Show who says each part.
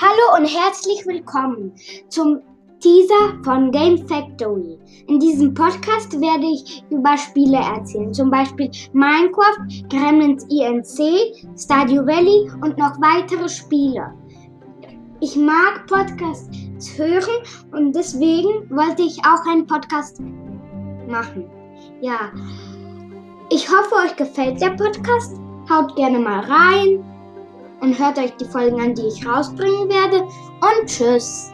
Speaker 1: Hallo und herzlich willkommen zum Teaser von Game Factory. In diesem Podcast werde ich über Spiele erzählen, zum Beispiel Minecraft, Gremlins ENC, Stardew Valley und noch weitere Spiele. Ich mag Podcasts hören und deswegen wollte ich auch einen Podcast machen. Ja, ich hoffe, euch gefällt der Podcast. Haut gerne mal rein und hört euch die Folgen an, die ich rausbringen werde. Und tschüss.